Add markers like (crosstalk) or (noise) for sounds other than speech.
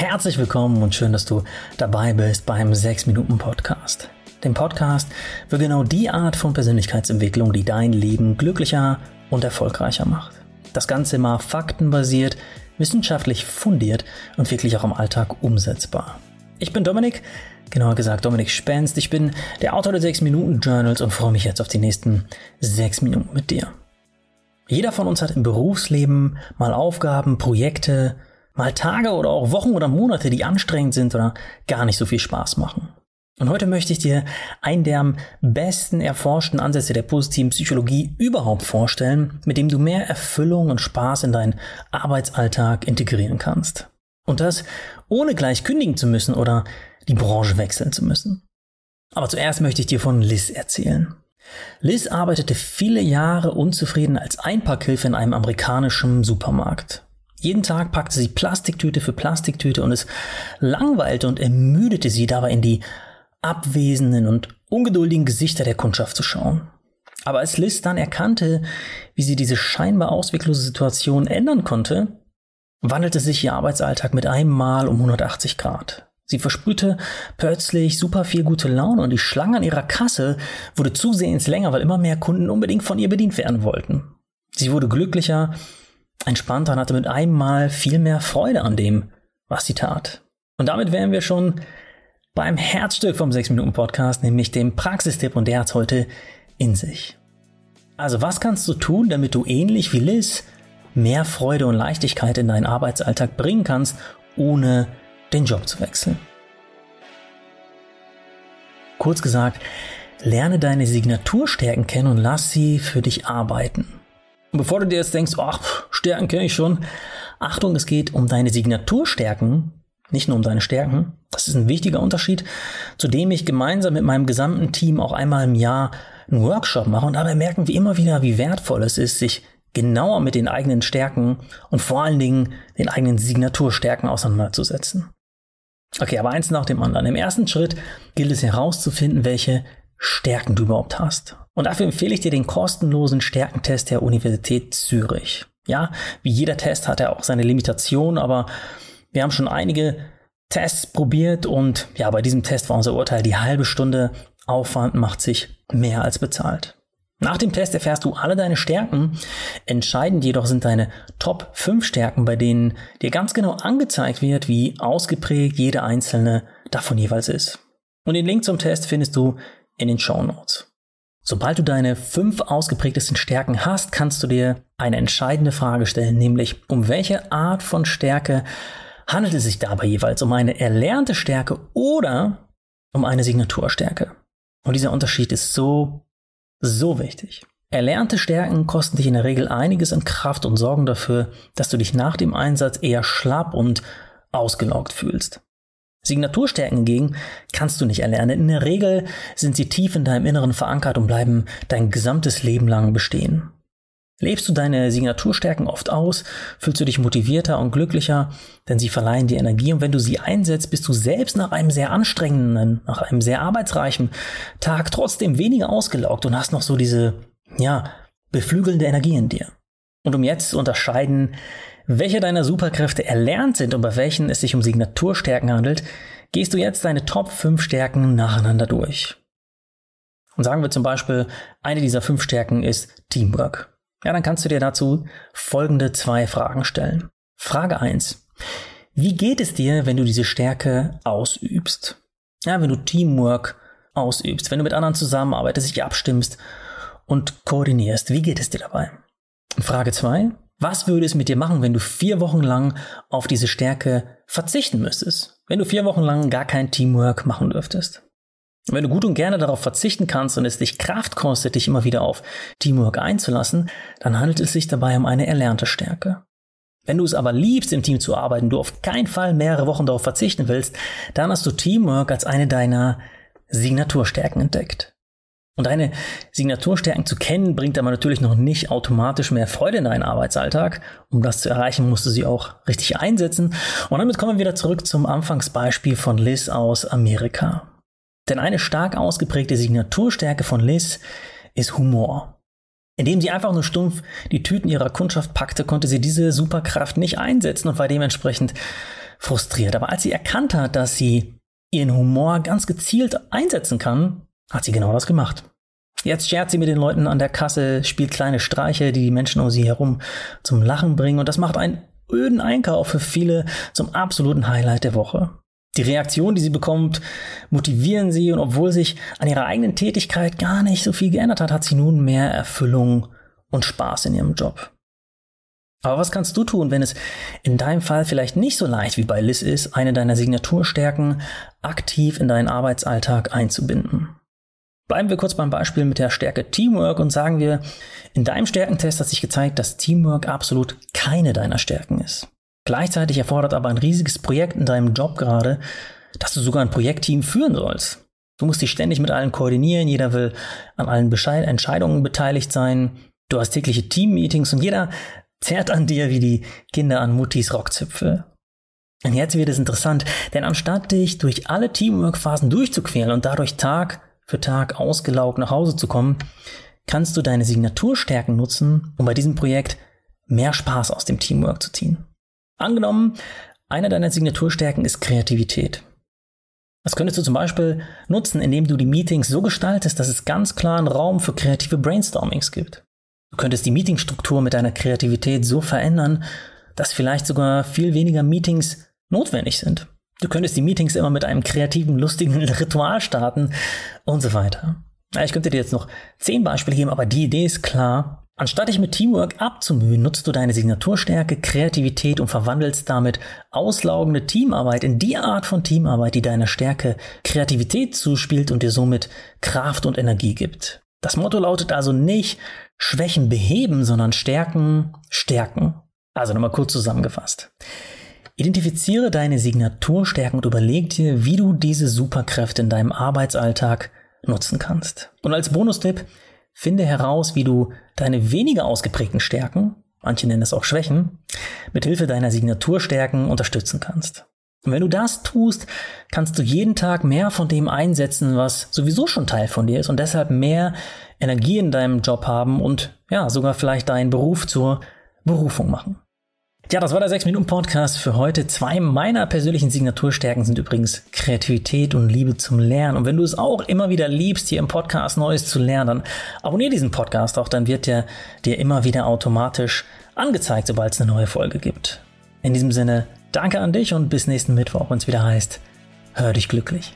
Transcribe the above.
Herzlich willkommen und schön, dass du dabei bist beim 6 Minuten Podcast. Dem Podcast für genau die Art von Persönlichkeitsentwicklung, die dein Leben glücklicher und erfolgreicher macht. Das Ganze immer faktenbasiert, wissenschaftlich fundiert und wirklich auch im Alltag umsetzbar. Ich bin Dominik, genauer gesagt Dominik Spenst. Ich bin der Autor der 6 Minuten Journals und freue mich jetzt auf die nächsten 6 Minuten mit dir. Jeder von uns hat im Berufsleben mal Aufgaben, Projekte, mal Tage oder auch Wochen oder Monate, die anstrengend sind oder gar nicht so viel Spaß machen. Und heute möchte ich dir einen der am besten erforschten Ansätze der positiven Psychologie überhaupt vorstellen, mit dem du mehr Erfüllung und Spaß in deinen Arbeitsalltag integrieren kannst. Und das ohne gleich kündigen zu müssen oder die Branche wechseln zu müssen. Aber zuerst möchte ich dir von Liz erzählen. Liz arbeitete viele Jahre unzufrieden als Einpackhilfe in einem amerikanischen Supermarkt. Jeden Tag packte sie Plastiktüte für Plastiktüte und es langweilte und ermüdete sie dabei in die abwesenden und ungeduldigen Gesichter der Kundschaft zu schauen. Aber als Liz dann erkannte, wie sie diese scheinbar ausweglose Situation ändern konnte, wandelte sich ihr Arbeitsalltag mit einem Mal um 180 Grad. Sie versprühte plötzlich super viel gute Laune und die Schlange an ihrer Kasse wurde zusehends länger, weil immer mehr Kunden unbedingt von ihr bedient werden wollten. Sie wurde glücklicher, entspannter und hatte mit einem Mal viel mehr Freude an dem, was sie tat. Und damit wären wir schon beim Herzstück vom 6-Minuten-Podcast, nämlich dem Praxistipp und der hat heute in sich. Also was kannst du tun, damit du ähnlich wie Liz mehr Freude und Leichtigkeit in deinen Arbeitsalltag bringen kannst, ohne den Job zu wechseln. Kurz gesagt, lerne deine Signaturstärken kennen und lass sie für dich arbeiten. Und bevor du dir jetzt denkst, ach, Stärken kenne ich schon, Achtung, es geht um deine Signaturstärken, nicht nur um deine Stärken. Das ist ein wichtiger Unterschied, zu dem ich gemeinsam mit meinem gesamten Team auch einmal im Jahr einen Workshop mache und dabei merken wir immer wieder, wie wertvoll es ist, sich genauer mit den eigenen Stärken und vor allen Dingen den eigenen Signaturstärken auseinanderzusetzen. Okay, aber eins nach dem anderen. Im ersten Schritt gilt es herauszufinden, welche Stärken du überhaupt hast. Und dafür empfehle ich dir den kostenlosen Stärkentest der Universität Zürich. Ja, wie jeder Test hat er auch seine Limitationen, aber wir haben schon einige Tests probiert und ja, bei diesem Test war unser Urteil, die halbe Stunde Aufwand macht sich mehr als bezahlt. Nach dem Test erfährst du alle deine Stärken. Entscheidend jedoch sind deine Top 5 Stärken, bei denen dir ganz genau angezeigt wird, wie ausgeprägt jede einzelne davon jeweils ist. Und den Link zum Test findest du in den Show Notes. Sobald du deine fünf ausgeprägtesten Stärken hast, kannst du dir eine entscheidende Frage stellen, nämlich um welche Art von Stärke handelt es sich dabei jeweils? Um eine erlernte Stärke oder um eine Signaturstärke? Und dieser Unterschied ist so so wichtig. Erlernte Stärken kosten dich in der Regel einiges an Kraft und sorgen dafür, dass du dich nach dem Einsatz eher schlapp und ausgelaugt fühlst. Signaturstärken hingegen kannst du nicht erlernen. In der Regel sind sie tief in deinem Inneren verankert und bleiben dein gesamtes Leben lang bestehen. Lebst du deine Signaturstärken oft aus, fühlst du dich motivierter und glücklicher, denn sie verleihen dir Energie und wenn du sie einsetzt, bist du selbst nach einem sehr anstrengenden, nach einem sehr arbeitsreichen Tag trotzdem weniger ausgelaugt und hast noch so diese, ja, beflügelnde Energie in dir. Und um jetzt zu unterscheiden, welche deiner Superkräfte erlernt sind und bei welchen es sich um Signaturstärken handelt, gehst du jetzt deine Top 5 Stärken nacheinander durch. Und sagen wir zum Beispiel, eine dieser fünf Stärken ist Teamwork. Ja, dann kannst du dir dazu folgende zwei Fragen stellen. Frage eins: Wie geht es dir, wenn du diese Stärke ausübst? Ja, wenn du Teamwork ausübst, wenn du mit anderen zusammenarbeitest, dich abstimmst und koordinierst. Wie geht es dir dabei? Frage zwei: Was würde es mit dir machen, wenn du vier Wochen lang auf diese Stärke verzichten müsstest? Wenn du vier Wochen lang gar kein Teamwork machen dürftest? Wenn du gut und gerne darauf verzichten kannst und es dich Kraft kostet, dich immer wieder auf Teamwork einzulassen, dann handelt es sich dabei um eine erlernte Stärke. Wenn du es aber liebst, im Team zu arbeiten, du auf keinen Fall mehrere Wochen darauf verzichten willst, dann hast du Teamwork als eine deiner Signaturstärken entdeckt. Und deine Signaturstärken zu kennen, bringt aber natürlich noch nicht automatisch mehr Freude in deinen Arbeitsalltag. Um das zu erreichen, musst du sie auch richtig einsetzen. Und damit kommen wir wieder zurück zum Anfangsbeispiel von Liz aus Amerika. Denn eine stark ausgeprägte Signaturstärke von Liz ist Humor. Indem sie einfach nur stumpf die Tüten ihrer Kundschaft packte, konnte sie diese Superkraft nicht einsetzen und war dementsprechend frustriert. Aber als sie erkannt hat, dass sie ihren Humor ganz gezielt einsetzen kann, hat sie genau das gemacht. Jetzt schert sie mit den Leuten an der Kasse, spielt kleine Streiche, die die Menschen um sie herum zum Lachen bringen und das macht einen öden Einkauf für viele zum absoluten Highlight der Woche. Die Reaktion, die sie bekommt, motivieren sie und obwohl sich an ihrer eigenen Tätigkeit gar nicht so viel geändert hat, hat sie nun mehr Erfüllung und Spaß in ihrem Job. Aber was kannst du tun, wenn es in deinem Fall vielleicht nicht so leicht wie bei Liz ist, eine deiner Signaturstärken aktiv in deinen Arbeitsalltag einzubinden? Bleiben wir kurz beim Beispiel mit der Stärke Teamwork und sagen wir, in deinem Stärkentest hat sich gezeigt, dass Teamwork absolut keine deiner Stärken ist. Gleichzeitig erfordert aber ein riesiges Projekt in deinem Job gerade, dass du sogar ein Projektteam führen sollst. Du musst dich ständig mit allen koordinieren, jeder will an allen Bescheid Entscheidungen beteiligt sein, du hast tägliche Teammeetings und jeder zerrt an dir wie die Kinder an Muttis Rockzipfel. Und jetzt wird es interessant, denn anstatt dich durch alle Teamwork-Phasen durchzuquälen und dadurch Tag für Tag ausgelaugt nach Hause zu kommen, kannst du deine Signaturstärken nutzen, um bei diesem Projekt mehr Spaß aus dem Teamwork zu ziehen. Angenommen, eine deiner Signaturstärken ist Kreativität. Das könntest du zum Beispiel nutzen, indem du die Meetings so gestaltest, dass es ganz klar einen Raum für kreative Brainstormings gibt. Du könntest die Meetingstruktur mit deiner Kreativität so verändern, dass vielleicht sogar viel weniger Meetings notwendig sind. Du könntest die Meetings immer mit einem kreativen, lustigen (laughs) Ritual starten und so weiter. Ich könnte dir jetzt noch zehn Beispiele geben, aber die Idee ist klar. Anstatt dich mit Teamwork abzumühen, nutzt du deine Signaturstärke, Kreativität und verwandelst damit auslaugende Teamarbeit in die Art von Teamarbeit, die deiner Stärke Kreativität zuspielt und dir somit Kraft und Energie gibt. Das Motto lautet also nicht Schwächen beheben, sondern Stärken stärken. Also nochmal kurz zusammengefasst. Identifiziere deine Signaturstärken und überleg dir, wie du diese Superkräfte in deinem Arbeitsalltag nutzen kannst. Und als Bonustipp, finde heraus, wie du deine weniger ausgeprägten Stärken, manche nennen es auch Schwächen, mit Hilfe deiner Signaturstärken unterstützen kannst. Und wenn du das tust, kannst du jeden Tag mehr von dem einsetzen, was sowieso schon Teil von dir ist und deshalb mehr Energie in deinem Job haben und ja, sogar vielleicht deinen Beruf zur Berufung machen. Ja, das war der 6-Minuten-Podcast für heute. Zwei meiner persönlichen Signaturstärken sind übrigens Kreativität und Liebe zum Lernen. Und wenn du es auch immer wieder liebst, hier im Podcast Neues zu lernen, dann abonniere diesen Podcast auch, dann wird der dir immer wieder automatisch angezeigt, sobald es eine neue Folge gibt. In diesem Sinne, danke an dich und bis nächsten Mittwoch, wenn es wieder heißt, hör dich glücklich.